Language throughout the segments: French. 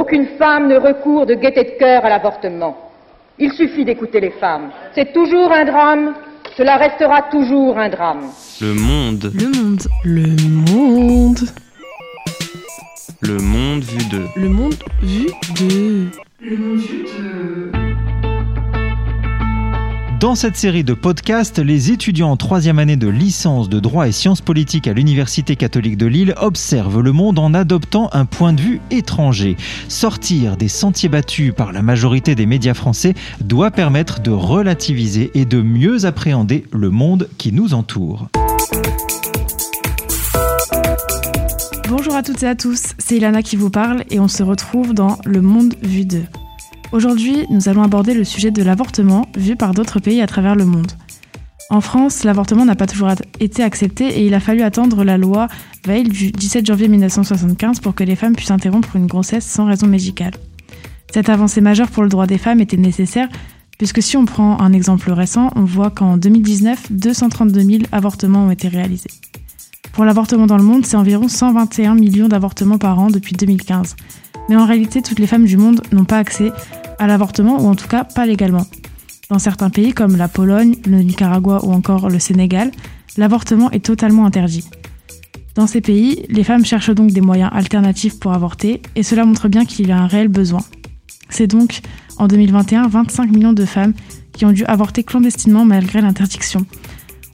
Aucune femme ne recourt de gaieté de cœur à l'avortement. Il suffit d'écouter les femmes. C'est toujours un drame, cela restera toujours un drame. Le monde. Le monde. Le monde. Le monde vu de. Le monde vu de. Le monde vu de. Dans cette série de podcasts, les étudiants en troisième année de licence de droit et sciences politiques à l'Université catholique de Lille observent le monde en adoptant un point de vue étranger. Sortir des sentiers battus par la majorité des médias français doit permettre de relativiser et de mieux appréhender le monde qui nous entoure. Bonjour à toutes et à tous, c'est Ilana qui vous parle et on se retrouve dans Le Monde vu d'eux. Aujourd'hui, nous allons aborder le sujet de l'avortement vu par d'autres pays à travers le monde. En France, l'avortement n'a pas toujours été accepté et il a fallu attendre la loi Veil du 17 janvier 1975 pour que les femmes puissent interrompre une grossesse sans raison médicale. Cette avancée majeure pour le droit des femmes était nécessaire puisque si on prend un exemple récent, on voit qu'en 2019, 232 000 avortements ont été réalisés. Pour l'avortement dans le monde, c'est environ 121 millions d'avortements par an depuis 2015. Mais en réalité, toutes les femmes du monde n'ont pas accès à l'avortement, ou en tout cas pas légalement. Dans certains pays comme la Pologne, le Nicaragua ou encore le Sénégal, l'avortement est totalement interdit. Dans ces pays, les femmes cherchent donc des moyens alternatifs pour avorter, et cela montre bien qu'il y a un réel besoin. C'est donc, en 2021, 25 millions de femmes qui ont dû avorter clandestinement malgré l'interdiction.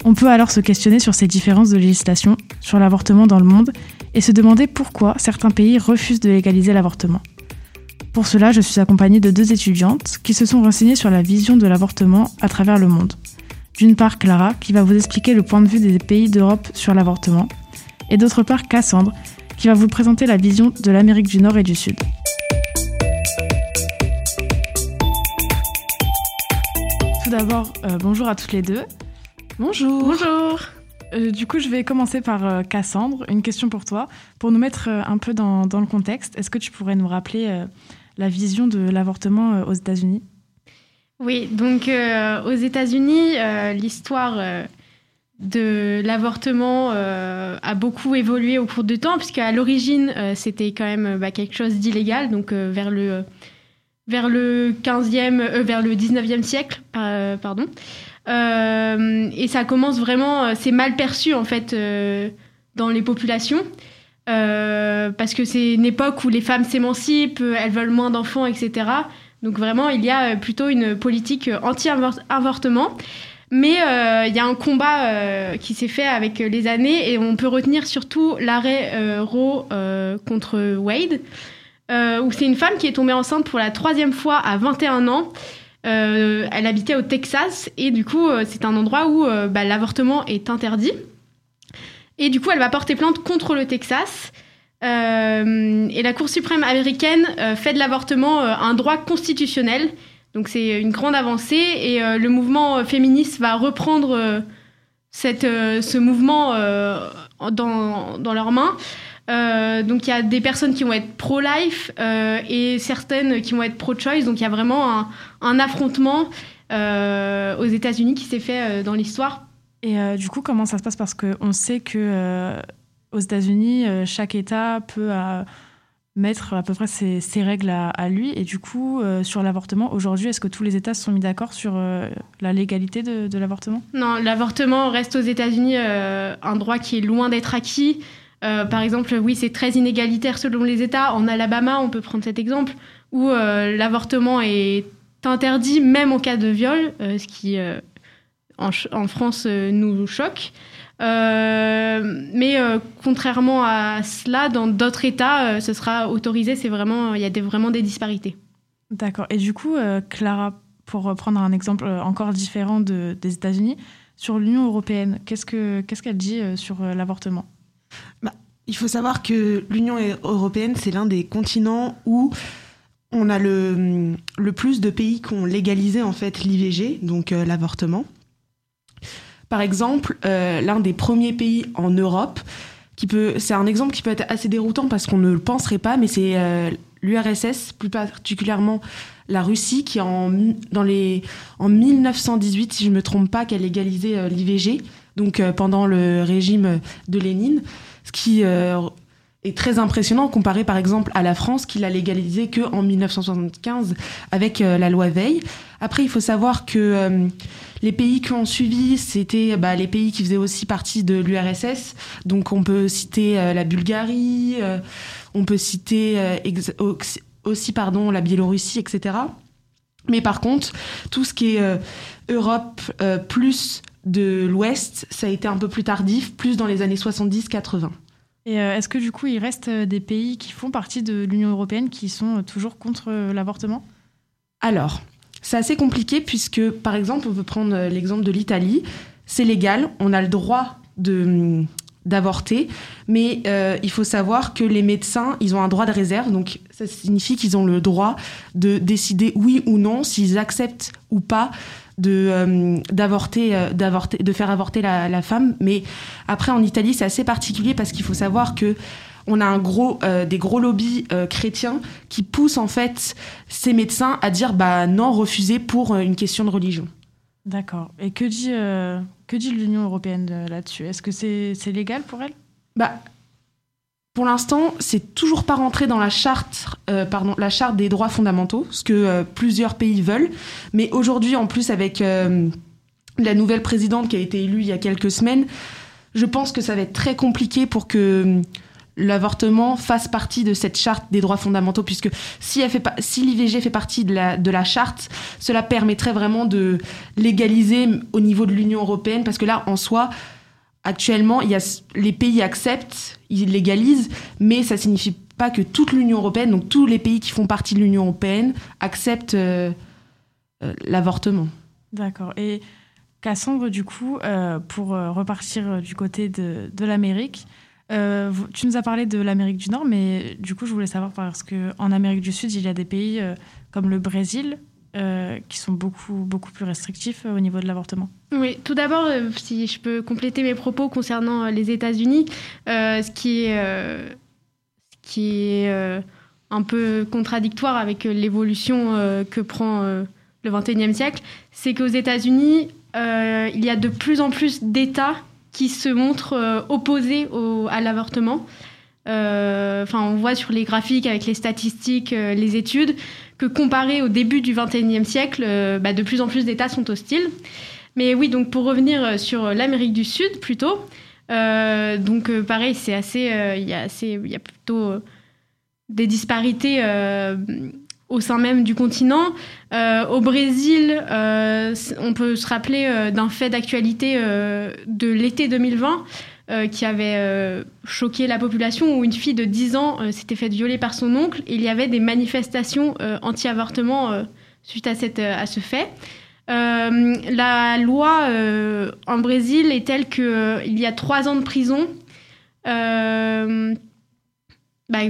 On peut alors se questionner sur ces différences de législation, sur l'avortement dans le monde, et se demander pourquoi certains pays refusent de légaliser l'avortement. Pour cela, je suis accompagnée de deux étudiantes qui se sont renseignées sur la vision de l'avortement à travers le monde. D'une part, Clara, qui va vous expliquer le point de vue des pays d'Europe sur l'avortement, et d'autre part, Cassandre, qui va vous présenter la vision de l'Amérique du Nord et du Sud. Tout d'abord, euh, bonjour à toutes les deux. Bonjour. Bonjour. Euh, du coup, je vais commencer par euh, Cassandre. Une question pour toi. Pour nous mettre euh, un peu dans, dans le contexte, est-ce que tu pourrais nous rappeler la vision de l'avortement aux États-Unis? Oui, donc aux États-Unis, l'histoire de l'avortement a beaucoup évolué au cours du temps, puisque à l'origine, c'était quand même bah, quelque chose d'illégal, donc vers le vers le 15e, vers le 19e siècle, pardon. Euh, et ça commence vraiment, euh, c'est mal perçu en fait euh, dans les populations. Parce que c'est une époque où les femmes s'émancipent, elles veulent moins d'enfants, etc. Donc vraiment, il y a plutôt une politique anti-avortement. Mais il y a un combat qui s'est fait avec les années et on peut retenir surtout l'arrêt euh, Roe contre Wade, où c'est une femme qui est tombée enceinte pour la troisième fois à 21 ans. Euh, elle habitait au Texas et du coup euh, c'est un endroit où euh, bah, l'avortement est interdit. Et du coup elle va porter plainte contre le Texas. Et la Cour suprême américaine fait de l'avortement un droit constitutionnel. Donc c'est une grande avancée et le mouvement féministe va reprendre cette, ce mouvement dans, dans leurs mains. Euh, donc il y a des personnes qui vont être pro-life euh, et certaines qui vont être pro-choice. Donc il y a vraiment un, un affrontement euh, aux États-Unis qui s'est fait dans l'histoire. Et du coup, comment ça se passe? Parce qu'on sait que aux États-Unis, chaque État peut mettre à peu près ses, ses règles à, à lui. Et du coup, sur l'avortement, aujourd'hui, est-ce que tous les États se sont mis d'accord sur la légalité de, de l'avortement? Non, l'avortement reste aux États-Unis un droit qui est loin d'être acquis. Euh, par exemple, oui, c'est très inégalitaire selon les États. En Alabama, on peut prendre cet exemple, où euh, l'avortement est interdit même en cas de viol, euh, ce qui en, France nous choque. Mais contrairement à cela, dans d'autres États, ce sera autorisé. C'est vraiment, il y a des, vraiment des disparités. D'accord. Et du coup, Clara, pour prendre un exemple encore différent de- des États-Unis, sur l'Union européenne, qu'est-ce que qu'est-ce qu'elle dit sur l'avortement? Il faut savoir que l'Union européenne, c'est l'un des continents où on a le, plus de pays qui ont légalisé en fait l'IVG, donc euh, l'avortement. Par exemple, euh, l'un des premiers pays en Europe, qui peut, c'est un exemple qui peut être assez déroutant parce qu'on ne le penserait pas, mais c'est euh, l'URSS, plus particulièrement la Russie, qui en, dans les, en 1918, si je ne me trompe pas, a légalisé l'IVG, donc euh, pendant le régime de Lénine, ce qui euh, est très impressionnant comparé par exemple à la France qui l'a légalisé que en 1975 avec euh, la loi Veil. Après, il faut savoir que les pays qui ont suivi, c'était bah, les pays qui faisaient aussi partie de l'URSS. Donc, on peut citer la Bulgarie, on peut citer aussi pardon la Biélorussie, etc. Mais par contre, tout ce qui est Europe plus de l'Ouest, ça a été un peu plus tardif, plus dans les années 70-80. Et euh, est-ce que du coup, il reste euh, des pays qui font partie de l'Union européenne qui sont euh, toujours contre l'avortement? Alors, c'est assez compliqué puisque, par exemple, on peut prendre l'exemple de l'Italie. C'est légal, on a le droit de hum, d'avorter, mais euh, il faut savoir que les médecins, ils ont un droit de réserve, donc ça signifie qu'ils ont le droit de décider oui ou non s'ils acceptent ou pas de euh, d'avorter, euh, d'avorter, de faire avorter la, la femme. Mais après, en Italie, c'est assez particulier parce qu'il faut savoir que on a un gros, euh, des gros lobbies euh, chrétiens qui poussent en fait ces médecins à dire bah non, refuser pour euh, une question de religion. D'accord. Et que dit, que dit l'Union européenne là-dessus? Est-ce que c'est c'est légal pour elle? Bah, pour l'instant, c'est toujours pas rentré dans la charte, euh, des droits fondamentaux, ce que euh, plusieurs pays veulent. Mais aujourd'hui, en plus, avec euh, la nouvelle présidente qui a été élue il y a quelques semaines, je pense que ça va être très compliqué pour que l'avortement fasse partie de cette charte des droits fondamentaux, puisque si, l'IVG fait partie de la charte, cela permettrait vraiment de légaliser au niveau de l'Union européenne, parce que là, en soi, actuellement, il y a, les pays acceptent, ils légalisent, mais ça signifie pas que toute l'Union européenne, donc tous les pays qui font partie de l'Union européenne, acceptent euh, euh, l'avortement. D'accord. Et Cassandre, du coup, euh, pour repartir du côté de, de l'Amérique, tu nous as parlé de l'Amérique du Nord, mais du coup, je voulais savoir parce qu'en Amérique du Sud, il y a des pays comme le Brésil euh, qui sont beaucoup, plus restrictifs euh, au niveau de l'avortement. Oui, tout d'abord, euh, si je peux compléter mes propos concernant les États-Unis, ce qui est, un peu contradictoire avec l'évolution que prend le XXIe siècle, c'est qu'aux États-Unis, il y a de plus en plus d'États qui se montrent opposés à l'avortement. Euh, Enfin, on voit sur les graphiques avec les statistiques, euh, les études, que comparé au début du XXIe siècle, euh, bah, de plus en plus d'États sont hostiles. Mais oui, donc pour revenir euh, sur l'Amérique du Sud plutôt, euh, donc euh, pareil, c'est assez, euh, il y a assez, il y a plutôt euh, des disparités euh, au sein même du continent. Euh, au Brésil, euh, on peut se rappeler euh, d'un fait d'actualité euh, de l'été 2020 euh, qui avait euh, choqué la population où une fille de 10 ans euh, s'était faite violer par son oncle il y avait des manifestations anti-avortement suite à, cette, à ce fait. La loi en Brésil est telle qu'il y a trois ans de prison bah,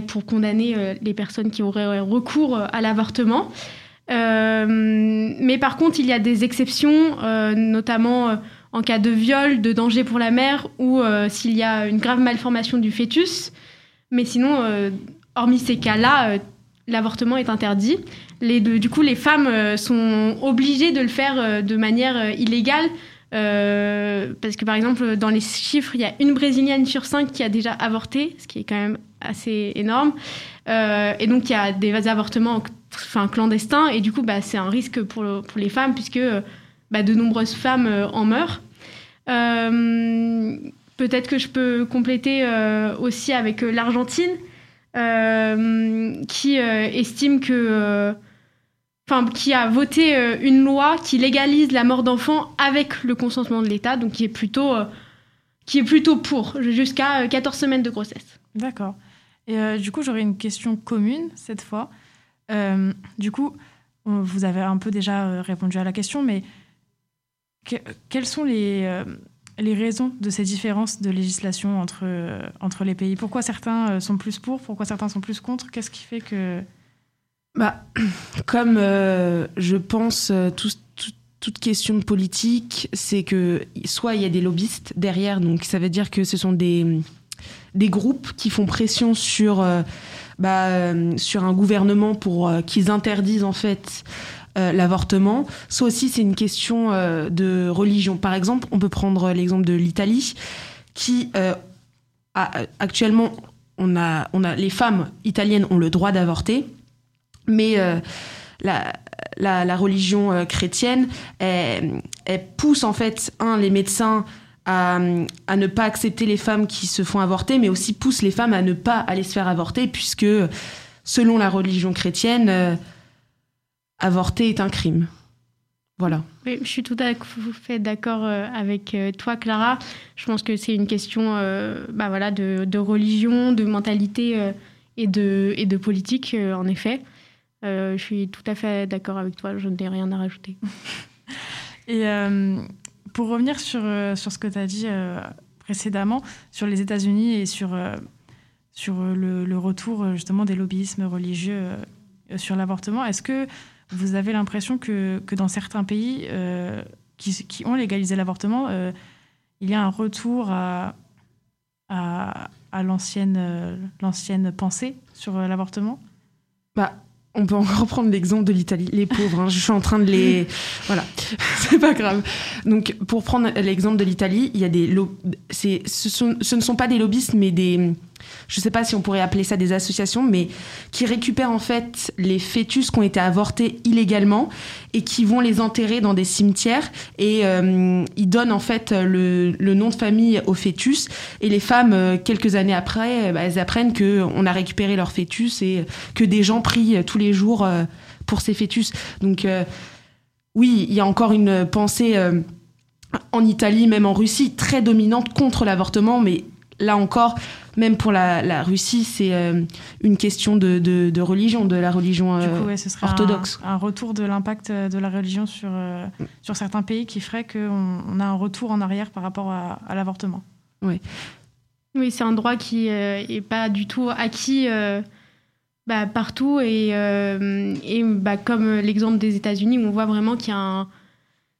pour condamner les personnes qui auraient recours à l'avortement. Mais par contre, il y a des exceptions, notamment en cas de viol, de danger pour la mère ou euh, s'il y a une grave malformation du fœtus. Mais sinon, euh, hormis ces cas-là, euh, l'avortement est interdit. Du coup, les femmes sont obligées de le faire de manière illégale. parce que par exemple, dans les chiffres, il y a une Brésilienne sur cinq qui a déjà avorté, ce qui est quand même assez énorme. Et donc, il y a des avortements clandestins. Et du coup, bah, c'est un risque pour, le- pour les femmes, puisque bah, de nombreuses femmes euh, en meurent. Euh, Peut-être que je peux compléter euh, aussi avec l'Argentine, qui estime que. Enfin, qui a voté une loi qui légalise la mort d'enfants avec le consentement de l'État, donc qui est plutôt, qui est plutôt pour, jusqu'à euh, 14 semaines de grossesse. D'accord. Et du coup, j'aurais une question commune cette fois. Du coup, vous avez un peu déjà répondu à la question, mais que- quelles sont les, euh, les raisons de ces différences de législation entre, euh, entre les pays? Pourquoi certains euh, sont plus pour Pourquoi certains sont plus contre? Qu'est-ce qui fait que... Bah, comme je pense tout- tout- toute question politique, c'est que soit il y a des lobbyistes derrière, donc ça veut dire que ce sont des, des groupes qui font pression sur, bah, sur un gouvernement pour qu'ils interdisent en fait euh, l'avortement, soit aussi c'est une question euh, de religion. Par exemple, on peut prendre l'exemple de l'Italie qui euh, actuellement on a, on a, les femmes italiennes ont le droit d'avorter, mais la, la, religion chrétienne, elle, pousse en fait, un, les médecins à, à, ne pas accepter les femmes qui se font avorter, mais aussi pousse les femmes à ne pas aller se faire avorter, puisque selon la religion chrétienne, avorter est un crime. Voilà. Oui, je suis tout à fait d'accord euh, avec euh, toi, Clara. Je pense que c'est une question euh, bah voilà, de, de, religion, de mentalité et, de, et de politique, en effet. je suis tout à fait d'accord avec toi, je n'ai rien à rajouter. et pour revenir sur, sur ce que tu as dit précédemment, sur les États-Unis et sur, sur le, le, retour justement des lobbyismes religieux sur l'avortement, est-ce que vous avez l'impression que, que, dans certains pays euh, qui, qui, ont légalisé l'avortement, euh, il y a un retour à, à, à l'ancienne, euh, l'ancienne pensée sur l'avortement? Bah, on peut encore prendre l'exemple de l'Italie. Les pauvres, hein, je suis en train de les. Voilà, c'est pas grave. Donc, pour prendre l'exemple de l'Italie, il y a des. Ce, ce ne sont pas des lobbyistes, mais des je ne sais pas si on pourrait appeler ça des associations, mais qui récupèrent en fait les fœtus qui ont été avortés illégalement et qui vont les enterrer dans des cimetières et euh, ils donnent en fait le, nom de famille aux fœtus et les femmes euh, quelques années après bah, elles apprennent que on a récupéré leur fœtus et que des gens prient tous les jours euh, pour ces fœtus. Donc oui, il y a encore une pensée en Italie, même en Russie, très dominante contre l'avortement, mais là encore, même pour la, Russie, c'est euh, une question de, religion, de la religion du coup, ce serait orthodoxe. Un, retour de l'impact euh, de la religion sur, euh, sur certains pays qui ferait qu'on on a un retour en arrière par rapport à, l'avortement. Oui. Oui, c'est un droit qui n'est pas du tout acquis bah, partout. Et, et bah, comme l'exemple des États-Unis, où on voit vraiment qu'il y a un.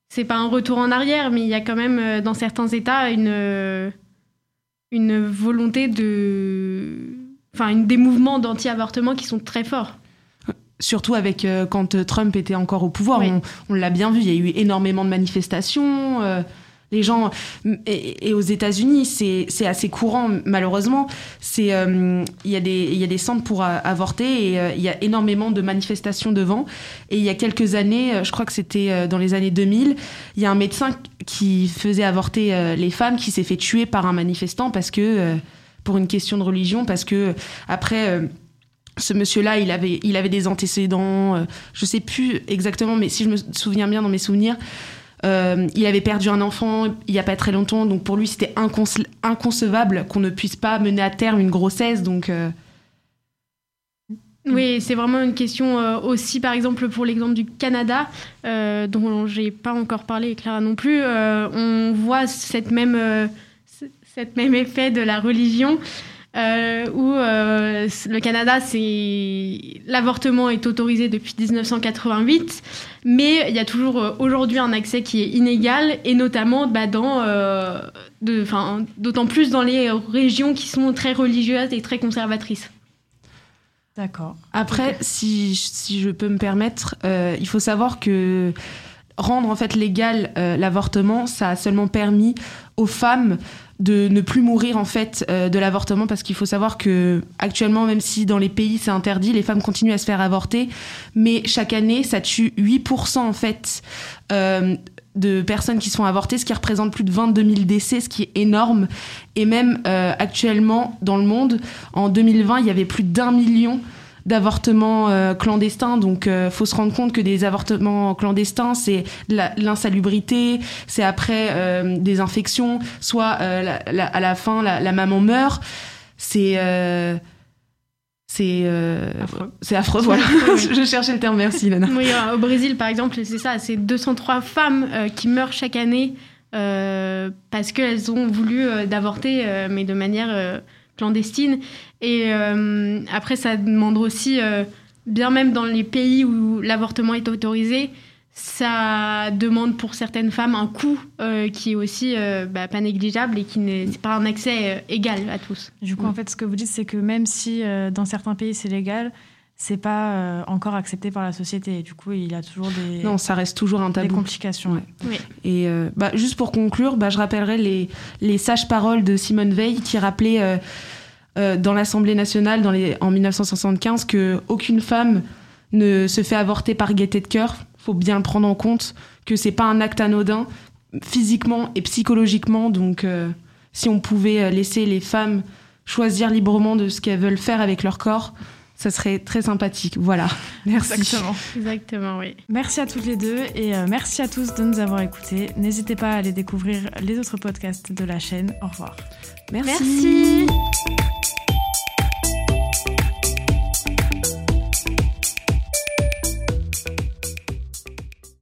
C'est pas un retour en arrière, mais il y a quand même dans certains États une une volonté de. Enfin, une, des mouvements d'anti-avortement qui sont très forts. Surtout avec euh, quand Trump était encore au pouvoir, on, l'a bien vu, il y a eu énormément de manifestations. Euh, les gens et, aux États-Unis, c'est assez courant malheureusement. Euh, il y a des il y a des centres pour avorter et il y a énormément de manifestations devant. Et il y a quelques années, je crois que c'était dans les années 2000, il y a un médecin qui faisait avorter les femmes qui s'est fait tuer par un manifestant parce que pour une question de religion parce que après ce monsieur-là, il avait, il avait des antécédents, je sais plus exactement, mais si je me souviens bien dans mes souvenirs, euh, il avait perdu un enfant il n'y a pas très longtemps, donc pour lui c'était inconcevable qu'on ne puisse pas mener à terme une grossesse. Donc euh, oui, c'est vraiment une question euh, aussi, par exemple, pour l'exemple du Canada, dont j'ai pas encore parlé, Clara non plus. on voit cette même, cette même effet de la religion euh, où euh, le Canada, c'est l'avortement est autorisé depuis 1988, mais il y a toujours euh, aujourd'hui un accès qui est inégal, et notamment bah, dans, d'autant plus dans les régions qui sont très religieuses et très conservatrices. D'accord. Après, si, si, je peux me permettre, il faut savoir que rendre en fait légal l'avortement, ça a seulement permis aux femmes de ne plus mourir en fait euh, de l'avortement parce qu'il faut savoir que actuellement même si dans les pays c'est interdit les femmes continuent à se faire avorter mais chaque année ça tue 8% en fait euh, de personnes qui sont avortées, ce qui représente plus de 22 000 décès, ce qui est énorme. Et même euh, actuellement, dans le monde, en 2020, il y avait plus d'un million d'avortements euh, clandestins. Donc, euh, faut se rendre compte que des avortements clandestins, c'est l'insalubrité, c'est après euh, des infections, soit euh, à la fin, la, maman meurt. C'est c'est affreux. C'est affreux, voilà. Je cherchais le terme, merci Lana. Oui, au Brésil, par exemple, c'est ça, c'est 203 femmes qui meurent chaque année parce qu'elles ont voulu d'avorter, mais de manière clandestine. Et euh, après, ça demande aussi, euh, bien même dans les pays où l'avortement est autorisé, ça demande pour certaines femmes un coût euh, qui est aussi bah, pas négligeable et qui n'est pas un accès égal à tous. Du coup, en fait, ce que vous dites, c'est que même si dans certains pays c'est légal, c'est pas encore accepté par la société. Du coup, il y a toujours des non, ça reste toujours un tabou. Des complications. Oui. Et bah, juste pour conclure, bah, je rappellerai les les sages paroles de Simone Veil qui rappelait euh, dans l'Assemblée nationale dans les, en 1975 que aucune femme ne se fait avorter par gaieté de cœur. Faut bien le prendre en compte que c'est pas un acte anodin physiquement et psychologiquement. Donc, euh, si on pouvait euh, laisser les femmes choisir librement de ce qu'elles veulent faire avec leur corps, ça serait très sympathique. Voilà. Merci. Exactement. Exactement, oui. Merci à toutes les deux et merci à tous de nous avoir écoutés. N'hésitez pas à aller découvrir les autres podcasts de la chaîne. Au revoir. Merci. Merci.